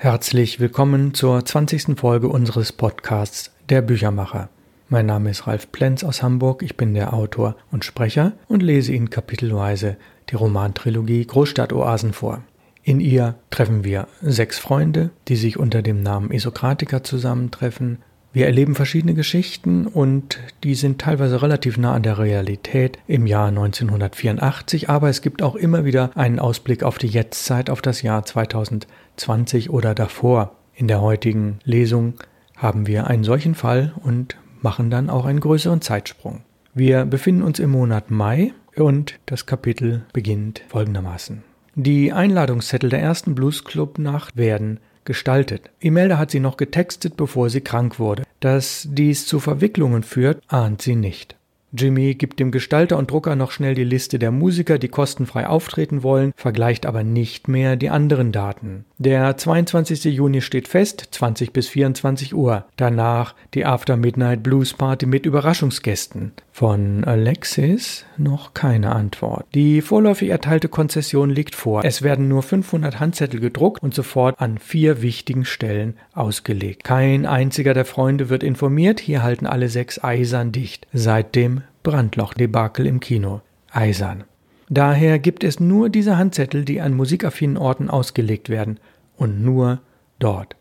Herzlich willkommen zur 20. Folge unseres Podcasts Der Büchermacher. Mein Name ist Ralf Plenz aus Hamburg, ich bin der Autor und Sprecher und lese Ihnen kapitelweise die Romantrilogie Großstadtoasen vor. In ihr treffen wir sechs Freunde, die sich unter dem Namen Isokratiker zusammentreffen. Wir erleben verschiedene Geschichten und die sind teilweise relativ nah an der Realität im Jahr 1984, aber es gibt auch immer wieder einen Ausblick auf die Jetztzeit, auf das Jahr 2020 oder davor. In der heutigen Lesung haben wir einen solchen Fall und machen dann auch einen größeren Zeitsprung. Wir befinden uns im Monat Mai und das Kapitel beginnt folgendermaßen. Die Einladungszettel der ersten Bluesclub-Nacht werden gestaltet. Imelda hat sie noch getextet, bevor sie krank wurde. Dass dies zu Verwicklungen führt, ahnt sie nicht. Jimmy gibt dem Gestalter und Drucker noch schnell die Liste der Musiker, die kostenfrei auftreten wollen, vergleicht aber nicht mehr die anderen Daten. Der 22. Juni steht fest, 20 bis 24 Uhr. Danach die After Midnight Blues Party mit Überraschungsgästen. Von Alexis noch keine Antwort. Die vorläufig erteilte Konzession liegt vor. Es werden nur 500 Handzettel gedruckt und sofort an vier wichtigen Stellen ausgelegt. Kein einziger der Freunde wird informiert. Hier halten alle sechs eisern dicht. Seit dem Brandloch-Debakel im Kino. Eisern. Daher gibt es nur diese Handzettel, die an musikaffinen Orten ausgelegt werden. Und nur dort.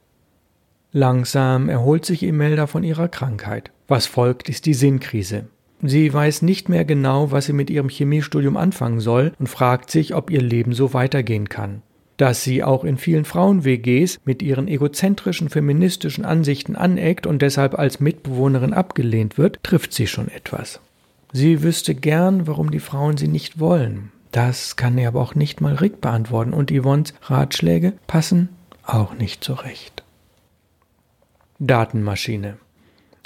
Langsam erholt sich Imelda von ihrer Krankheit. Was folgt, ist die Sinnkrise. Sie weiß nicht mehr genau, was sie mit ihrem Chemiestudium anfangen soll und fragt sich, ob ihr Leben so weitergehen kann. Dass sie auch in vielen Frauen-WGs mit ihren egozentrischen feministischen Ansichten aneckt und deshalb als Mitbewohnerin abgelehnt wird, trifft sie schon etwas. Sie wüsste gern, warum die Frauen sie nicht wollen. Das kann ihr aber auch nicht mal Rick beantworten und Yvonnes Ratschläge passen auch nicht zurecht. Datenmaschine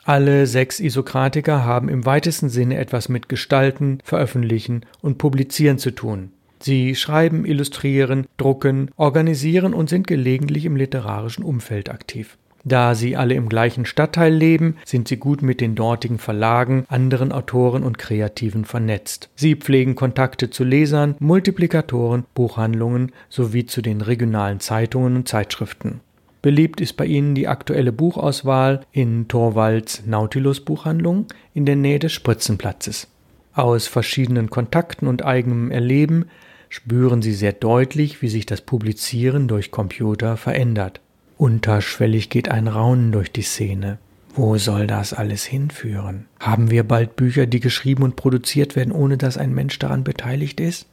alle sechs Isokratiker haben im weitesten Sinne etwas mit Gestalten, Veröffentlichen und Publizieren zu tun. Sie schreiben, illustrieren, drucken, organisieren und sind gelegentlich im literarischen Umfeld aktiv. Da sie alle im gleichen Stadtteil leben, sind sie gut mit den dortigen Verlagen, anderen Autoren und Kreativen vernetzt. Sie pflegen Kontakte zu Lesern, Multiplikatoren, Buchhandlungen sowie zu den regionalen Zeitungen und Zeitschriften. Beliebt ist bei Ihnen die aktuelle Buchauswahl in Torvalds Nautilus Buchhandlung in der Nähe des Spritzenplatzes. Aus verschiedenen Kontakten und eigenem Erleben spüren Sie sehr deutlich, wie sich das Publizieren durch Computer verändert. Unterschwellig geht ein Raunen durch die Szene. Wo soll das alles hinführen? Haben wir bald Bücher, die geschrieben und produziert werden, ohne dass ein Mensch daran beteiligt ist?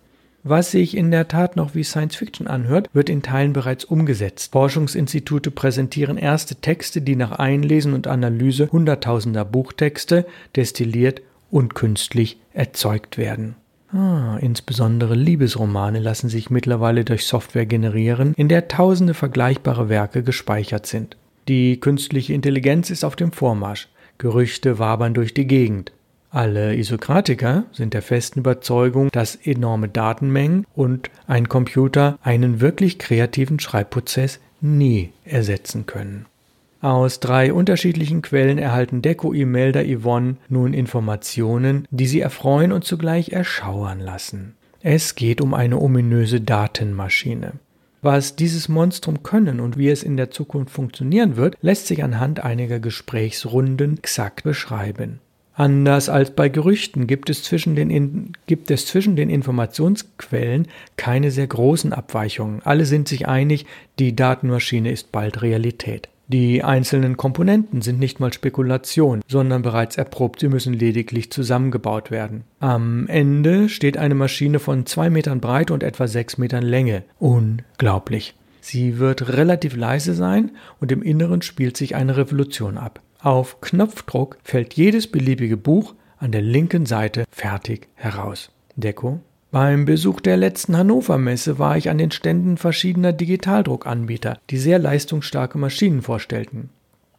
Was sich in der Tat noch wie Science Fiction anhört, wird in Teilen bereits umgesetzt. Forschungsinstitute präsentieren erste Texte, die nach Einlesen und Analyse hunderttausender Buchtexte destilliert und künstlich erzeugt werden. Ah, insbesondere Liebesromane lassen sich mittlerweile durch Software generieren, in der tausende vergleichbare Werke gespeichert sind. Die künstliche Intelligenz ist auf dem Vormarsch. Gerüchte wabern durch die Gegend. Alle Isokratiker sind der festen Überzeugung, dass enorme Datenmengen und ein Computer einen wirklich kreativen Schreibprozess nie ersetzen können. Aus drei unterschiedlichen Quellen erhalten Deko, Imelda, Yvonne nun Informationen, die sie erfreuen und zugleich erschauern lassen. Es geht um eine ominöse Datenmaschine. Was dieses Monstrum können und wie es in der Zukunft funktionieren wird, lässt sich anhand einiger Gesprächsrunden exakt beschreiben. Anders als bei Gerüchten gibt es, zwischen den, gibt es zwischen den Informationsquellen keine sehr großen Abweichungen. Alle sind sich einig, die Datenmaschine ist bald Realität. Die einzelnen Komponenten sind nicht mal Spekulation, sondern bereits erprobt, sie müssen lediglich zusammengebaut werden. Am Ende steht eine Maschine von zwei Metern Breite und etwa sechs Metern Länge. Unglaublich. Sie wird relativ leise sein und im Inneren spielt sich eine Revolution ab. Auf Knopfdruck fällt jedes beliebige Buch an der linken Seite fertig heraus. Deko. Beim Besuch der letzten Hannover Messe war ich an den Ständen verschiedener Digitaldruckanbieter, die sehr leistungsstarke Maschinen vorstellten.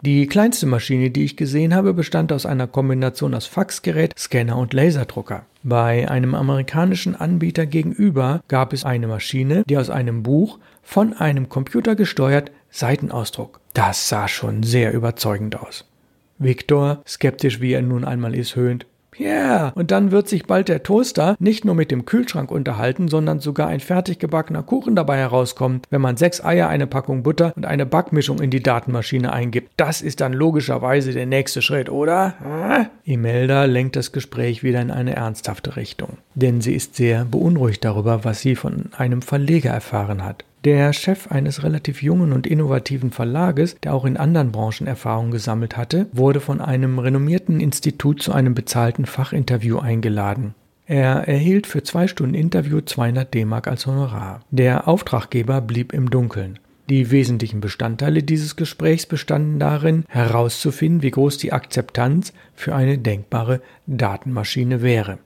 Die kleinste Maschine, die ich gesehen habe, bestand aus einer Kombination aus Faxgerät, Scanner und Laserdrucker. Bei einem amerikanischen Anbieter gegenüber gab es eine Maschine, die aus einem Buch von einem Computer gesteuert Seitenausdruck. Das sah schon sehr überzeugend aus. Viktor, skeptisch wie er nun einmal ist, höhnt. Yeah. und dann wird sich bald der Toaster nicht nur mit dem Kühlschrank unterhalten, sondern sogar ein fertig gebackener Kuchen dabei herauskommt, wenn man sechs Eier, eine Packung Butter und eine Backmischung in die Datenmaschine eingibt. Das ist dann logischerweise der nächste Schritt, oder? Imelda lenkt das Gespräch wieder in eine ernsthafte Richtung, denn sie ist sehr beunruhigt darüber, was sie von einem Verleger erfahren hat. Der Chef eines relativ jungen und innovativen Verlages, der auch in anderen Branchen Erfahrung gesammelt hatte, wurde von einem renommierten Institut zu einem bezahlten Fachinterview eingeladen. Er erhielt für zwei Stunden Interview 200 D-Mark als Honorar. Der Auftraggeber blieb im Dunkeln. Die wesentlichen Bestandteile dieses Gesprächs bestanden darin, herauszufinden, wie groß die Akzeptanz für eine denkbare Datenmaschine wäre.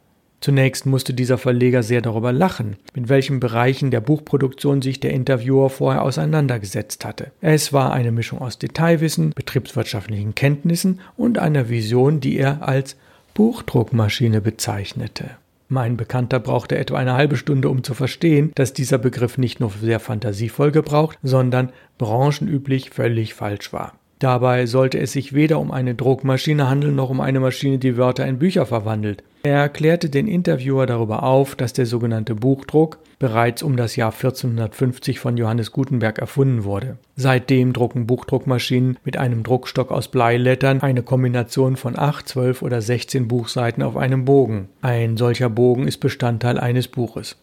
Zunächst musste dieser Verleger sehr darüber lachen, mit welchen Bereichen der Buchproduktion sich der Interviewer vorher auseinandergesetzt hatte. Es war eine Mischung aus Detailwissen, betriebswirtschaftlichen Kenntnissen und einer Vision, die er als Buchdruckmaschine bezeichnete. Mein Bekannter brauchte etwa eine halbe Stunde, um zu verstehen, dass dieser Begriff nicht nur sehr fantasievoll gebraucht, sondern branchenüblich völlig falsch war. Dabei sollte es sich weder um eine Druckmaschine handeln noch um eine Maschine, die Wörter in Bücher verwandelt. Er klärte den Interviewer darüber auf, dass der sogenannte Buchdruck bereits um das Jahr 1450 von Johannes Gutenberg erfunden wurde. Seitdem drucken Buchdruckmaschinen mit einem Druckstock aus Bleilettern eine Kombination von 8, 12 oder 16 Buchseiten auf einem Bogen. Ein solcher Bogen ist Bestandteil eines Buches.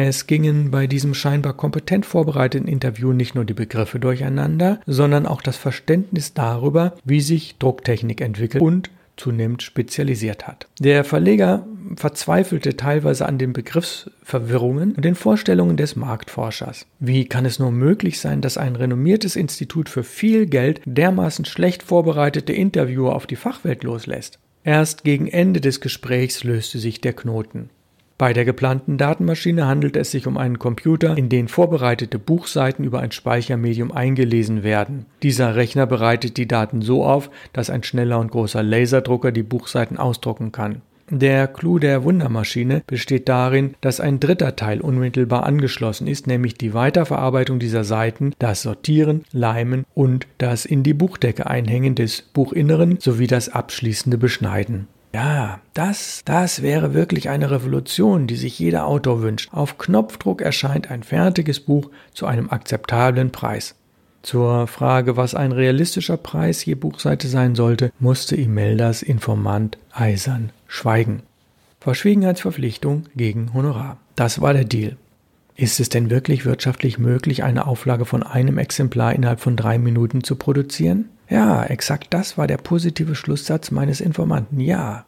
Es gingen bei diesem scheinbar kompetent vorbereiteten Interview nicht nur die Begriffe durcheinander, sondern auch das Verständnis darüber, wie sich Drucktechnik entwickelt und zunehmend spezialisiert hat. Der Verleger verzweifelte teilweise an den Begriffsverwirrungen und den Vorstellungen des Marktforschers. Wie kann es nur möglich sein, dass ein renommiertes Institut für viel Geld dermaßen schlecht vorbereitete Interviewer auf die Fachwelt loslässt? Erst gegen Ende des Gesprächs löste sich der Knoten. Bei der geplanten Datenmaschine handelt es sich um einen Computer, in den vorbereitete Buchseiten über ein Speichermedium eingelesen werden. Dieser Rechner bereitet die Daten so auf, dass ein schneller und großer Laserdrucker die Buchseiten ausdrucken kann. Der Clou der Wundermaschine besteht darin, dass ein dritter Teil unmittelbar angeschlossen ist, nämlich die Weiterverarbeitung dieser Seiten, das Sortieren, Leimen und das in die Buchdecke einhängen des Buchinneren sowie das abschließende Beschneiden. Ja, das, das wäre wirklich eine Revolution, die sich jeder Autor wünscht. Auf Knopfdruck erscheint ein fertiges Buch zu einem akzeptablen Preis. Zur Frage, was ein realistischer Preis je Buchseite sein sollte, musste Imeldas Informant eisern schweigen. Verschwiegenheitsverpflichtung gegen Honorar. Das war der Deal. Ist es denn wirklich wirtschaftlich möglich, eine Auflage von einem Exemplar innerhalb von drei Minuten zu produzieren? Ja, exakt das war der positive Schlusssatz meines Informanten. Ja.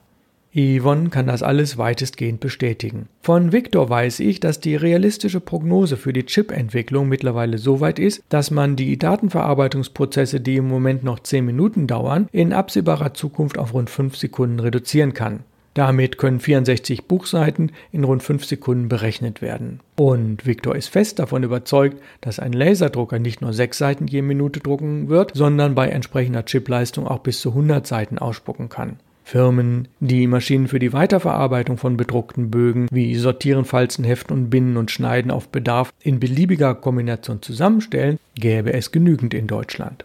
Yvonne kann das alles weitestgehend bestätigen. Von Victor weiß ich, dass die realistische Prognose für die Chip-Entwicklung mittlerweile so weit ist, dass man die Datenverarbeitungsprozesse, die im Moment noch 10 Minuten dauern, in absehbarer Zukunft auf rund 5 Sekunden reduzieren kann. Damit können 64 Buchseiten in rund 5 Sekunden berechnet werden. Und Victor ist fest davon überzeugt, dass ein Laserdrucker nicht nur 6 Seiten je Minute drucken wird, sondern bei entsprechender Chipleistung auch bis zu 100 Seiten ausspucken kann. Firmen, die Maschinen für die Weiterverarbeitung von bedruckten Bögen wie Sortieren, Falzen, Heften und Binden und Schneiden auf Bedarf in beliebiger Kombination zusammenstellen, gäbe es genügend in Deutschland.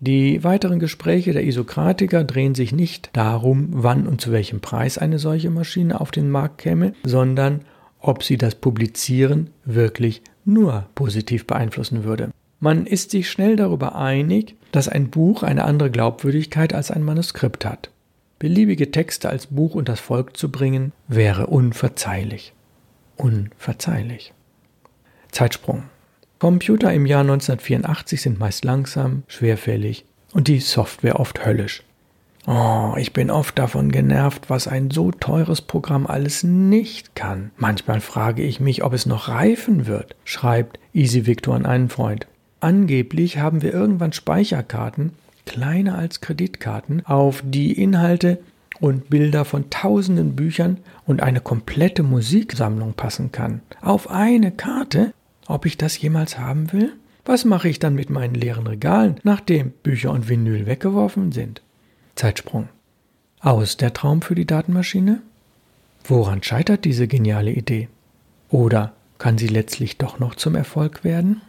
Die weiteren Gespräche der Isokratiker drehen sich nicht darum, wann und zu welchem Preis eine solche Maschine auf den Markt käme, sondern ob sie das Publizieren wirklich nur positiv beeinflussen würde. Man ist sich schnell darüber einig, dass ein Buch eine andere Glaubwürdigkeit als ein Manuskript hat. Beliebige Texte als Buch und das Volk zu bringen, wäre unverzeihlich. Unverzeihlich. Zeitsprung. Computer im Jahr 1984 sind meist langsam, schwerfällig und die Software oft höllisch. Oh, ich bin oft davon genervt, was ein so teures Programm alles nicht kann. Manchmal frage ich mich, ob es noch reifen wird, schreibt Easy Victor an einen Freund. Angeblich haben wir irgendwann Speicherkarten, kleiner als Kreditkarten, auf die Inhalte und Bilder von tausenden Büchern und eine komplette Musiksammlung passen kann. Auf eine Karte? Ob ich das jemals haben will? Was mache ich dann mit meinen leeren Regalen, nachdem Bücher und Vinyl weggeworfen sind? Zeitsprung. Aus der Traum für die Datenmaschine? Woran scheitert diese geniale Idee? Oder kann sie letztlich doch noch zum Erfolg werden?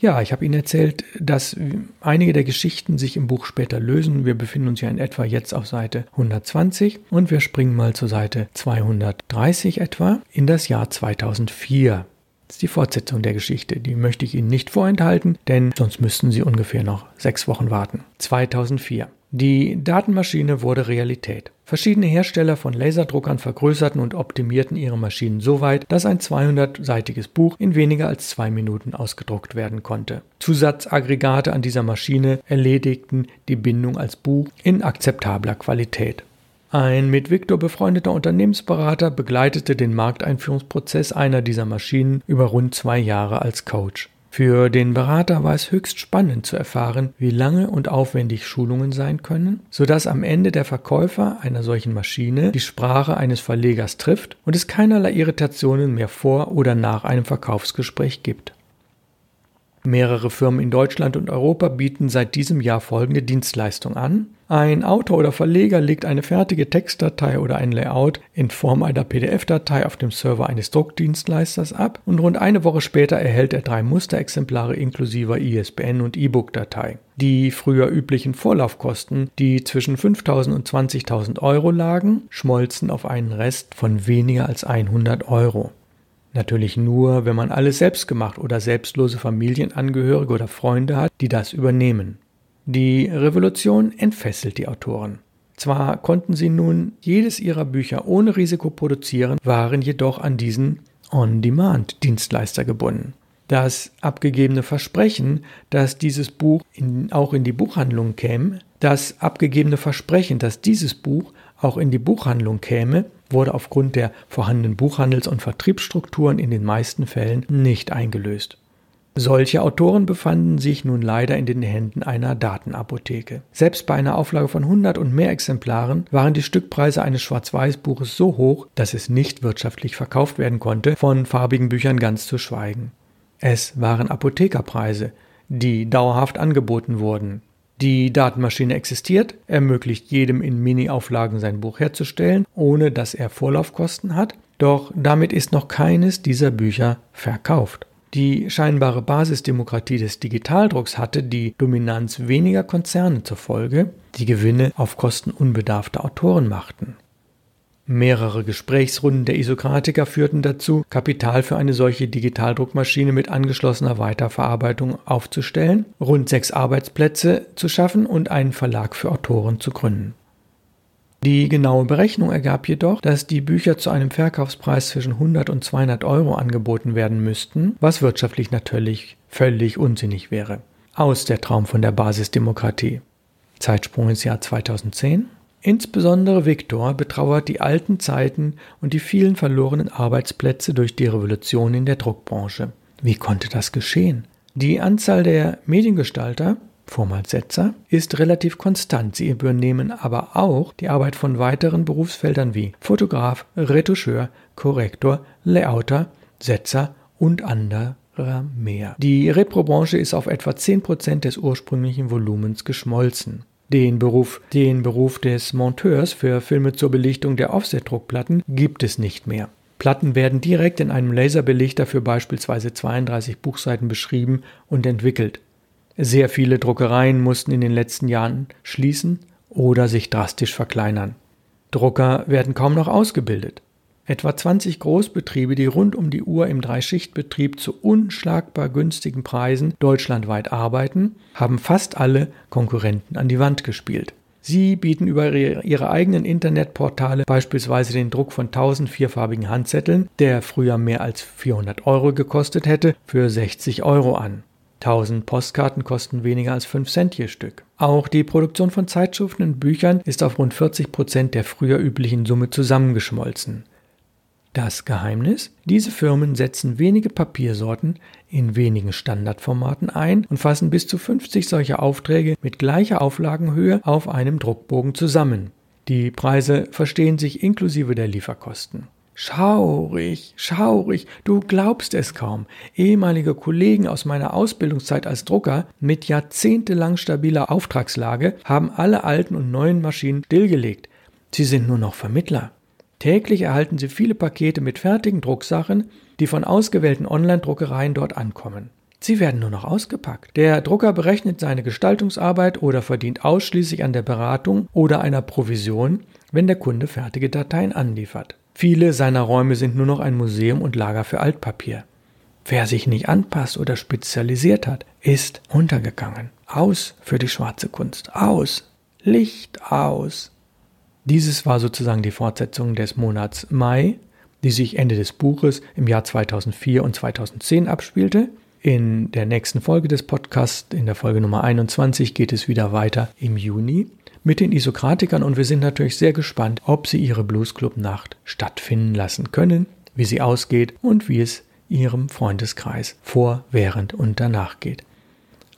Ja, ich habe Ihnen erzählt, dass einige der Geschichten sich im Buch später lösen. Wir befinden uns ja in etwa jetzt auf Seite 120 und wir springen mal zur Seite 230 etwa in das Jahr 2004. Das ist die Fortsetzung der Geschichte. Die möchte ich Ihnen nicht vorenthalten, denn sonst müssten Sie ungefähr noch sechs Wochen warten. 2004. Die Datenmaschine wurde Realität. Verschiedene Hersteller von Laserdruckern vergrößerten und optimierten ihre Maschinen so weit, dass ein 200-seitiges Buch in weniger als zwei Minuten ausgedruckt werden konnte. Zusatzaggregate an dieser Maschine erledigten die Bindung als Buch in akzeptabler Qualität. Ein mit Victor befreundeter Unternehmensberater begleitete den Markteinführungsprozess einer dieser Maschinen über rund zwei Jahre als Coach. Für den Berater war es höchst spannend zu erfahren, wie lange und aufwendig Schulungen sein können, sodass am Ende der Verkäufer einer solchen Maschine die Sprache eines Verlegers trifft und es keinerlei Irritationen mehr vor oder nach einem Verkaufsgespräch gibt. Mehrere Firmen in Deutschland und Europa bieten seit diesem Jahr folgende Dienstleistung an. Ein Autor oder Verleger legt eine fertige Textdatei oder ein Layout in Form einer PDF-Datei auf dem Server eines Druckdienstleisters ab und rund eine Woche später erhält er drei Musterexemplare inklusive ISBN und E-Book-Datei. Die früher üblichen Vorlaufkosten, die zwischen 5.000 und 20.000 Euro lagen, schmolzen auf einen Rest von weniger als 100 Euro. Natürlich nur, wenn man alles selbst gemacht oder selbstlose Familienangehörige oder Freunde hat, die das übernehmen. Die Revolution entfesselt die Autoren. Zwar konnten sie nun jedes ihrer Bücher ohne Risiko produzieren, waren jedoch an diesen On-Demand-Dienstleister gebunden. Das abgegebene Versprechen, dass dieses Buch in, auch in die Buchhandlung käme, das abgegebene Versprechen, dass dieses Buch auch in die Buchhandlung käme, wurde aufgrund der vorhandenen Buchhandels- und Vertriebsstrukturen in den meisten Fällen nicht eingelöst. Solche Autoren befanden sich nun leider in den Händen einer Datenapotheke. Selbst bei einer Auflage von 100 und mehr Exemplaren waren die Stückpreise eines Schwarz-Weiß-Buches so hoch, dass es nicht wirtschaftlich verkauft werden konnte, von farbigen Büchern ganz zu schweigen. Es waren Apothekerpreise, die dauerhaft angeboten wurden. Die Datenmaschine existiert, ermöglicht jedem in Mini-Auflagen sein Buch herzustellen, ohne dass er Vorlaufkosten hat, doch damit ist noch keines dieser Bücher verkauft. Die scheinbare Basisdemokratie des Digitaldrucks hatte die Dominanz weniger Konzerne zur Folge, die Gewinne auf Kosten unbedarfter Autoren machten. Mehrere Gesprächsrunden der Isokratiker führten dazu, Kapital für eine solche Digitaldruckmaschine mit angeschlossener Weiterverarbeitung aufzustellen, rund sechs Arbeitsplätze zu schaffen und einen Verlag für Autoren zu gründen. Die genaue Berechnung ergab jedoch, dass die Bücher zu einem Verkaufspreis zwischen 100 und 200 Euro angeboten werden müssten, was wirtschaftlich natürlich völlig unsinnig wäre. Aus der Traum von der Basisdemokratie. Zeitsprung ins Jahr 2010. Insbesondere Viktor betrauert die alten Zeiten und die vielen verlorenen Arbeitsplätze durch die Revolution in der Druckbranche. Wie konnte das geschehen? Die Anzahl der Mediengestalter, vormals Setzer, ist relativ konstant. Sie übernehmen aber auch die Arbeit von weiteren Berufsfeldern wie Fotograf, Retoucheur, Korrektor, Layouter, Setzer und anderer mehr. Die Reprobranche ist auf etwa 10% des ursprünglichen Volumens geschmolzen. Den Beruf, den Beruf des Monteurs für Filme zur Belichtung der Offset-Druckplatten gibt es nicht mehr. Platten werden direkt in einem Laserbelichter für beispielsweise 32 Buchseiten beschrieben und entwickelt. Sehr viele Druckereien mussten in den letzten Jahren schließen oder sich drastisch verkleinern. Drucker werden kaum noch ausgebildet. Etwa 20 Großbetriebe, die rund um die Uhr im Dreischichtbetrieb zu unschlagbar günstigen Preisen deutschlandweit arbeiten, haben fast alle Konkurrenten an die Wand gespielt. Sie bieten über ihre eigenen Internetportale beispielsweise den Druck von 1000 vierfarbigen Handzetteln, der früher mehr als 400 Euro gekostet hätte, für 60 Euro an. 1000 Postkarten kosten weniger als 5 Cent je Stück. Auch die Produktion von Zeitschriften und Büchern ist auf rund 40 Prozent der früher üblichen Summe zusammengeschmolzen. Das Geheimnis? Diese Firmen setzen wenige Papiersorten in wenigen Standardformaten ein und fassen bis zu 50 solcher Aufträge mit gleicher Auflagenhöhe auf einem Druckbogen zusammen. Die Preise verstehen sich inklusive der Lieferkosten. Schaurig, schaurig, du glaubst es kaum. Ehemalige Kollegen aus meiner Ausbildungszeit als Drucker mit jahrzehntelang stabiler Auftragslage haben alle alten und neuen Maschinen stillgelegt. Sie sind nur noch Vermittler. Täglich erhalten Sie viele Pakete mit fertigen Drucksachen, die von ausgewählten Online-Druckereien dort ankommen. Sie werden nur noch ausgepackt. Der Drucker berechnet seine Gestaltungsarbeit oder verdient ausschließlich an der Beratung oder einer Provision, wenn der Kunde fertige Dateien anliefert. Viele seiner Räume sind nur noch ein Museum und Lager für Altpapier. Wer sich nicht anpasst oder spezialisiert hat, ist untergegangen. Aus für die schwarze Kunst. Aus. Licht aus. Dieses war sozusagen die Fortsetzung des Monats Mai, die sich Ende des Buches im Jahr 2004 und 2010 abspielte. In der nächsten Folge des Podcasts, in der Folge Nummer 21, geht es wieder weiter im Juni mit den Isokratikern und wir sind natürlich sehr gespannt, ob sie ihre Bluesclub-Nacht stattfinden lassen können, wie sie ausgeht und wie es ihrem Freundeskreis vor, während und danach geht.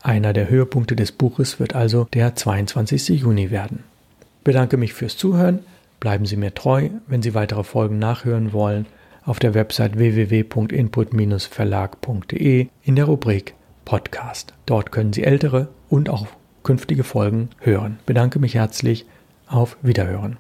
Einer der Höhepunkte des Buches wird also der 22. Juni werden. Bedanke mich fürs Zuhören, bleiben Sie mir treu, wenn Sie weitere Folgen nachhören wollen, auf der Website www.input-verlag.de in der Rubrik Podcast. Dort können Sie ältere und auch künftige Folgen hören. Bedanke mich herzlich, auf Wiederhören.